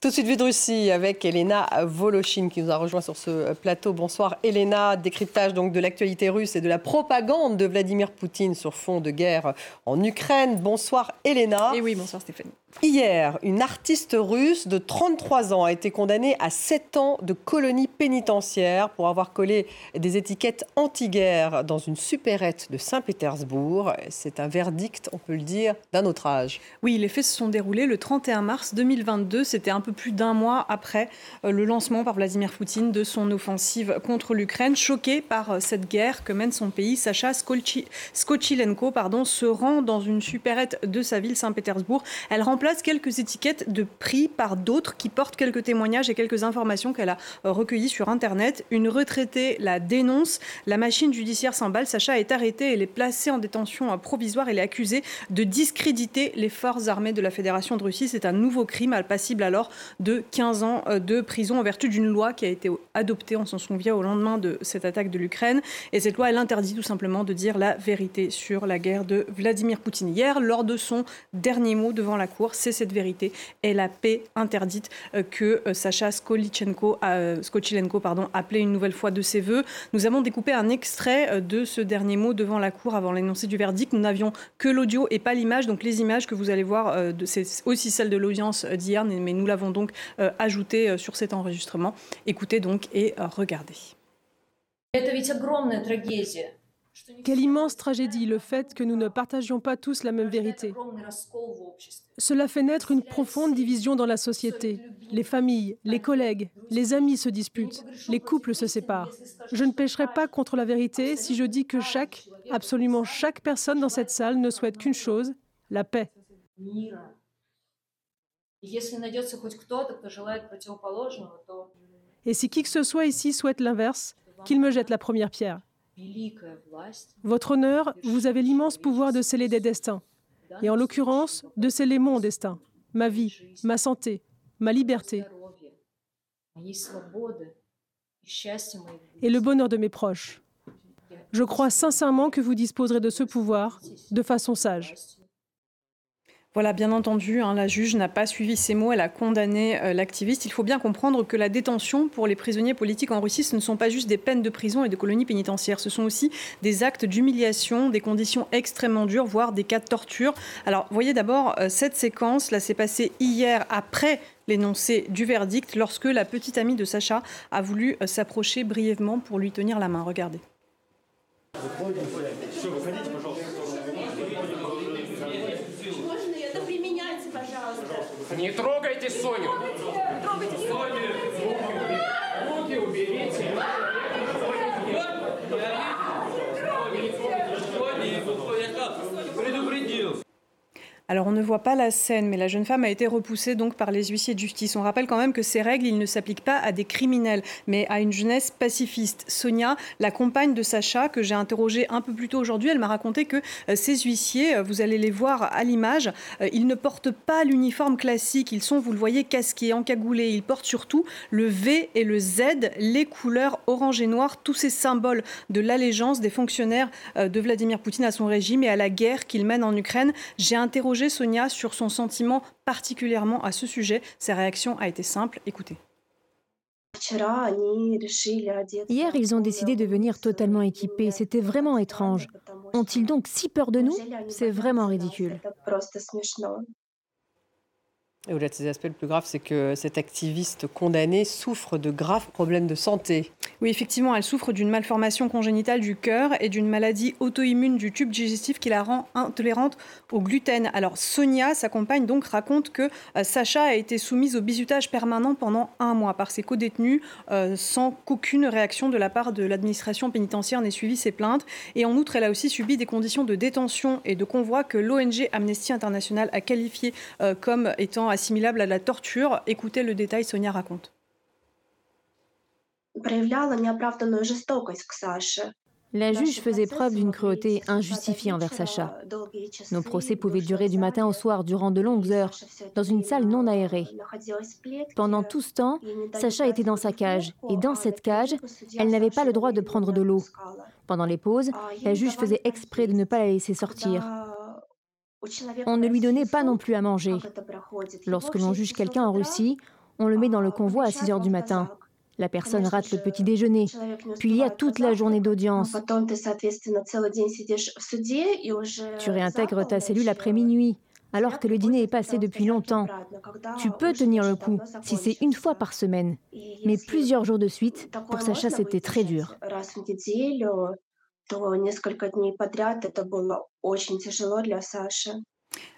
Tout de suite, vue de Russie avec Elena Voloshin qui nous a rejoint sur ce plateau. Bonsoir Elena, décryptage donc de l'actualité russe et de la propagande de Vladimir Poutine sur fond de guerre en Ukraine. Bonsoir Elena. Et oui, bonsoir Stéphanie. Hier, une artiste russe de 33 ans a été condamnée à 7 ans de colonie pénitentiaire pour avoir collé des étiquettes anti-guerre dans une supérette de Saint-Pétersbourg. C'est un verdict, on peut le dire, d'un autre âge. Oui, les faits se sont déroulés le 31 mars 2022. C'était un peu plus d'un mois après euh, le lancement par Vladimir Poutine de son offensive contre l'Ukraine. Choqué par euh, cette guerre que mène son pays, Sacha Skochilenko pardon, se rend dans une supérette de sa ville, Saint-Pétersbourg. Elle remplace quelques étiquettes de prix par d'autres qui portent quelques témoignages et quelques informations qu'elle a euh, recueillies sur Internet. Une retraitée la dénonce. La machine judiciaire s'emballe. Sacha est arrêtée. Elle est placée en détention provisoire. Elle est accusée de discréditer les forces armées de la Fédération de Russie. C'est un nouveau crime, passible alors de 15 ans euh, de prison en vertu d'une loi qui a été adoptée, on s'en souvient, au lendemain de cette attaque de l'Ukraine. Et cette loi, elle interdit tout simplement de dire la vérité sur la guerre de Vladimir Poutine. Hier, lors de son dernier mot devant la Cour, c'est cette vérité et la paix interdite euh, que euh, Sacha Skolichenko, Skochilenko pardon, appelait une nouvelle fois de ses voeux. Nous avons découpé un extrait de ce dernier mot devant la Cour avant l'énoncé du verdict. Nous n'avions que l'audio et pas l'image. Donc les images que vous allez voir, c'est aussi celles de l'audience d'hier, mais nous l'avons donc ajouté sur cet enregistrement. Écoutez donc et regardez. Quelle immense tragédie le fait que nous ne partagions pas tous la même vérité. Cela fait naître une profonde division dans la société. Les familles, les collègues, les amis se disputent, les couples se séparent. Je ne pêcherai pas contre la vérité si je dis que chaque, absolument chaque personne dans cette salle ne souhaite qu'une chose, la paix. Et si qui que ce soit ici souhaite l'inverse, qu'il me jette la première pierre. Votre honneur, vous avez l'immense pouvoir de sceller des destins, et en l'occurrence, de sceller mon destin, ma vie, ma santé, ma liberté. et le bonheur de mes proches. Je crois sincèrement que vous disposerez de ce pouvoir de façon sage. Voilà, bien entendu, hein, la juge n'a pas suivi ces mots, elle a condamné euh, l'activiste. Il faut bien comprendre que la détention pour les prisonniers politiques en Russie, ce ne sont pas juste des peines de prison et de colonies pénitentiaires, ce sont aussi des actes d'humiliation, des conditions extrêmement dures, voire des cas de torture. Alors, voyez d'abord euh, cette séquence, là, s'est passée hier après l'énoncé du verdict, lorsque la petite amie de Sacha a voulu euh, s'approcher brièvement pour lui tenir la main. Regardez. Все, выходите, пожалуйста. Можно это применяйте, пожалуйста. Не трогайте Соню. Не трогайте, трогайте Соню. Руки уберите. Вот, я Alors on ne voit pas la scène, mais la jeune femme a été repoussée donc par les huissiers de justice. On rappelle quand même que ces règles, ils ne s'appliquent pas à des criminels, mais à une jeunesse pacifiste. Sonia, la compagne de Sacha, que j'ai interrogée un peu plus tôt aujourd'hui, elle m'a raconté que euh, ces huissiers, euh, vous allez les voir à l'image, euh, ils ne portent pas l'uniforme classique. Ils sont, vous le voyez, casqués, encagoulés. Ils portent surtout le V et le Z, les couleurs orange et noir, tous ces symboles de l'allégeance des fonctionnaires de Vladimir Poutine à son régime et à la guerre qu'il mène en Ukraine. J'ai interrogé Sonia sur son sentiment particulièrement à ce sujet. Sa réaction a été simple. Écoutez. Hier, ils ont décidé de venir totalement équipés. C'était vraiment étrange. Ont-ils donc si peur de nous? C'est vraiment ridicule. Et au-delà de ces aspects, le plus grave, c'est que cette activiste condamnée souffre de graves problèmes de santé. Oui, effectivement, elle souffre d'une malformation congénitale du cœur et d'une maladie auto-immune du tube digestif qui la rend intolérante au gluten. Alors, Sonia, sa compagne, donc, raconte que euh, Sacha a été soumise au bizutage permanent pendant un mois par ses co-détenus euh, sans qu'aucune réaction de la part de l'administration pénitentiaire n'ait suivi ses plaintes. Et en outre, elle a aussi subi des conditions de détention et de convoi que l'ONG Amnesty International a qualifiées euh, comme étant assimilable à la torture. Écoutez le détail, Sonia raconte. La juge faisait preuve d'une cruauté injustifiée envers Sacha. Nos procès pouvaient durer du matin au soir durant de longues heures, dans une salle non aérée. Pendant tout ce temps, Sacha était dans sa cage, et dans cette cage, elle n'avait pas le droit de prendre de l'eau. Pendant les pauses, la juge faisait exprès de ne pas la laisser sortir. On ne lui donnait pas non plus à manger. Lorsque l'on juge quelqu'un en Russie, On le met dans le convoi à 6 heures du matin. La personne rate le petit déjeuner. Puis il y a toute la journée d'audience. Tu réintègres ta cellule après minuit, alors que le dîner est passé depuis longtemps. Tu peux tenir le coup si c'est une fois par semaine. Mais plusieurs jours de suite, pour Sacha, c'était très dur.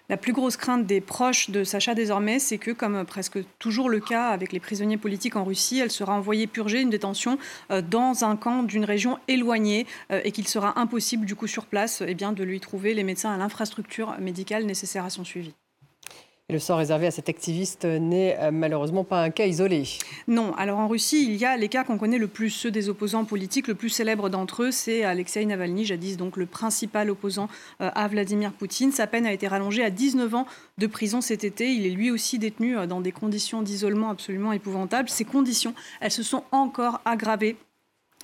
La plus grosse crainte des proches de Sacha désormais, c'est que, comme presque toujours le cas avec les prisonniers politiques en Russie, elle sera envoyée purger une détention euh, dans un camp d'une région éloignée euh, et qu'il sera impossible du coup sur place eh bien, de lui trouver les médecins à l'infrastructure médicale nécessaire à son suivi le sort réservé à cet activiste n'est euh, malheureusement pas un cas isolé. Non. Alors en Russie, il y a les cas qu'on connaît le plus, ceux des opposants politiques. Le plus célèbre d'entre eux, c'est Alexei Navalny, jadis donc le principal opposant euh, à Vladimir Poutine. Sa peine a été rallongée à 19 ans de prison cet été. Il est lui aussi détenu euh, dans des conditions d'isolement absolument épouvantables. Ces conditions, elles se sont encore aggravées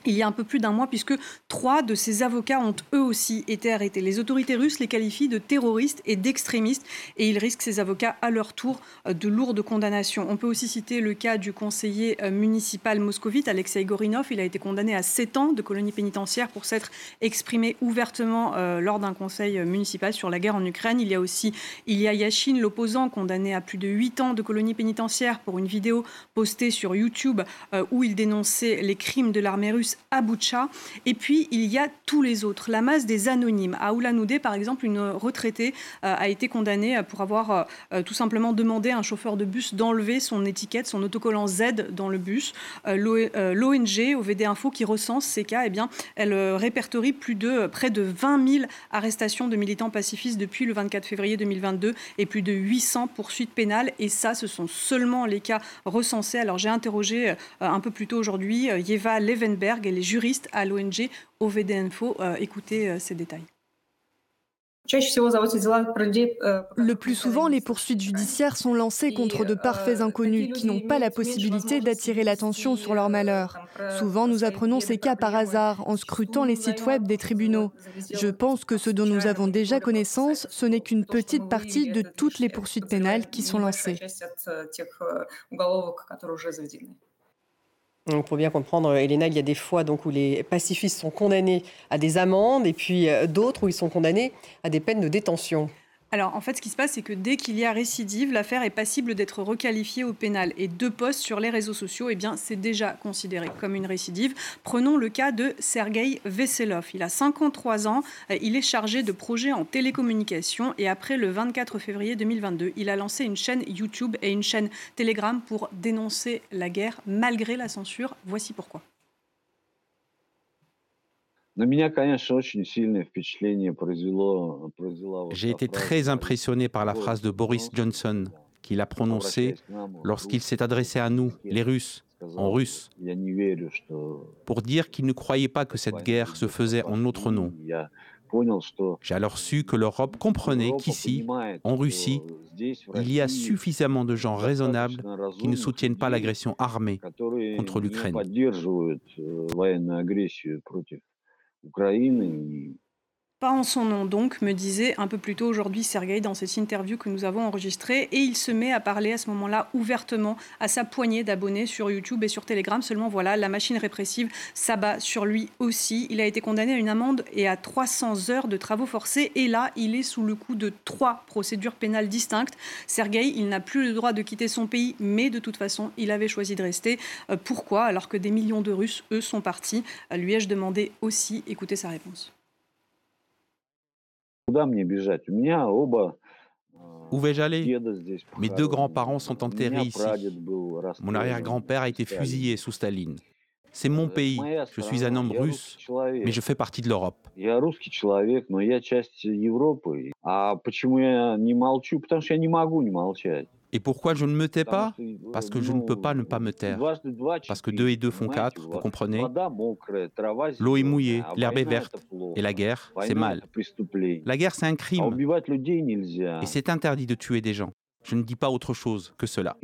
il y a un peu plus d'un mois, puisque trois de ses avocats ont eux aussi été arrêtés. Les autorités russes les qualifient de terroristes et d'extrémistes, et ils risquent, ces avocats, à leur tour, euh, de lourdes condamnations. On peut aussi citer le cas du conseiller euh, municipal moscovite, Alexei Gorinov. Il a été condamné à sept ans de colonie pénitentiaire pour s'être exprimé ouvertement euh, lors d'un conseil municipal sur la guerre en Ukraine. Il y a aussi Ilya Yashin, l'opposant, condamné à plus de huit ans de colonie pénitentiaire pour une vidéo postée sur YouTube où il dénonçait les crimes de l'armée russe à Boucha. Et puis, il y a tous les autres. La masse des anonymes. À Oulanoudé, par exemple, une retraitée euh, a été condamnée pour avoir euh, tout simplement demandé à un chauffeur de bus d'enlever son étiquette, son autocollant Z dans le bus. Euh, L'ONG, OVD Info, qui recense ces cas, eh bien, elle répertorie plus de, près de 20 000 arrestations de militants pacifistes depuis le 24 février 2022 et plus de 800 poursuites pénales. Et ça, ce sont seulement les cas recensés. Alors, j'ai interrogé un peu plus tôt aujourd'hui Yeva Levenberg, et les juristes à l'ONG OVD Info. Euh, écoutez euh, ces détails. Le plus souvent, les poursuites judiciaires sont lancées contre de parfaits inconnus qui n'ont pas la possibilité d'attirer l'attention sur leur malheur. Souvent, nous apprenons ces cas par hasard en scrutant les sites web des tribunaux. Je pense que ce dont nous avons déjà connaissance, ce n'est qu'une petite partie de toutes les poursuites pénales qui sont lancées. Pour bien comprendre, Elena, il y a des fois donc, où les pacifistes sont condamnés à des amendes et puis euh, d'autres où ils sont condamnés à des peines de détention. Alors, en fait, ce qui se passe, c'est que dès qu'il y a récidive, l'affaire est passible d'être requalifiée au pénal. Et deux postes sur les réseaux sociaux, eh bien, c'est déjà considéré comme une récidive. Prenons le cas de Sergei Veselov. Il a 53 ans, il est chargé de projets en télécommunication et après le 24 février 2022, il a lancé une chaîne YouTube et une chaîne Telegram pour dénoncer la guerre malgré la censure. Voici pourquoi. J'ai été très impressionné par la phrase de Boris Johnson qu'il a prononcée lorsqu'il s'est adressé à nous, les Russes, en russe, pour dire qu'il ne croyait pas que cette guerre se faisait en notre nom. J'ai alors su que l'Europe comprenait qu'ici, en Russie, il y a suffisamment de gens raisonnables qui ne soutiennent pas l'agression armée contre l'Ukraine. Украины и Pas en son nom donc, me disait un peu plus tôt aujourd'hui Sergueï dans cette interview que nous avons enregistrée. Et il se met à parler à ce moment-là ouvertement à sa poignée d'abonnés sur YouTube et sur Telegram. Seulement voilà, la machine répressive s'abat sur lui aussi. Il a été condamné à une amende et à 300 heures de travaux forcés. Et là, il est sous le coup de trois procédures pénales distinctes. Sergueï, il n'a plus le droit de quitter son pays, mais de toute façon, il avait choisi de rester. Euh, pourquoi? Alors que des millions de Russes, eux, sont partis. Euh, lui ai-je demandé aussi? Écoutez sa réponse. Où vais-je aller? Mes deux grands-parents sont enterrés ici. Mon arrière-grand-père a été fusillé sous Staline. C'est mon pays. Je suis un homme russe, mais je fais partie de l'Europe. Et pourquoi je ne me tais pas? Parce que je ne peux pas ne pas me taire. Parce que deux et deux font quatre, vous comprenez? L'eau est mouillée, l'herbe est verte. Et la guerre, c'est mal. La guerre, c'est un crime. Et c'est interdit de tuer des gens. Je ne dis pas autre chose que cela.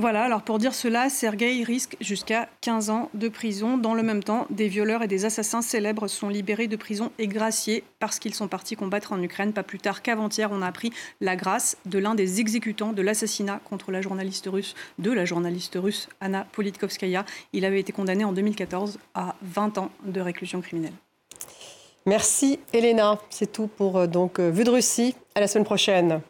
Voilà, alors pour dire cela, Sergueï risque jusqu'à 15 ans de prison. Dans le même temps, des violeurs et des assassins célèbres sont libérés de prison et graciés parce qu'ils sont partis combattre en Ukraine. Pas plus tard qu'avant-hier, on a appris la grâce de l'un des exécutants de l'assassinat contre la journaliste russe, de la journaliste russe Anna Politkovskaya. Il avait été condamné en 2014 à 20 ans de réclusion criminelle. Merci Elena, c'est tout pour euh, donc euh, Vue de Russie. À la semaine prochaine.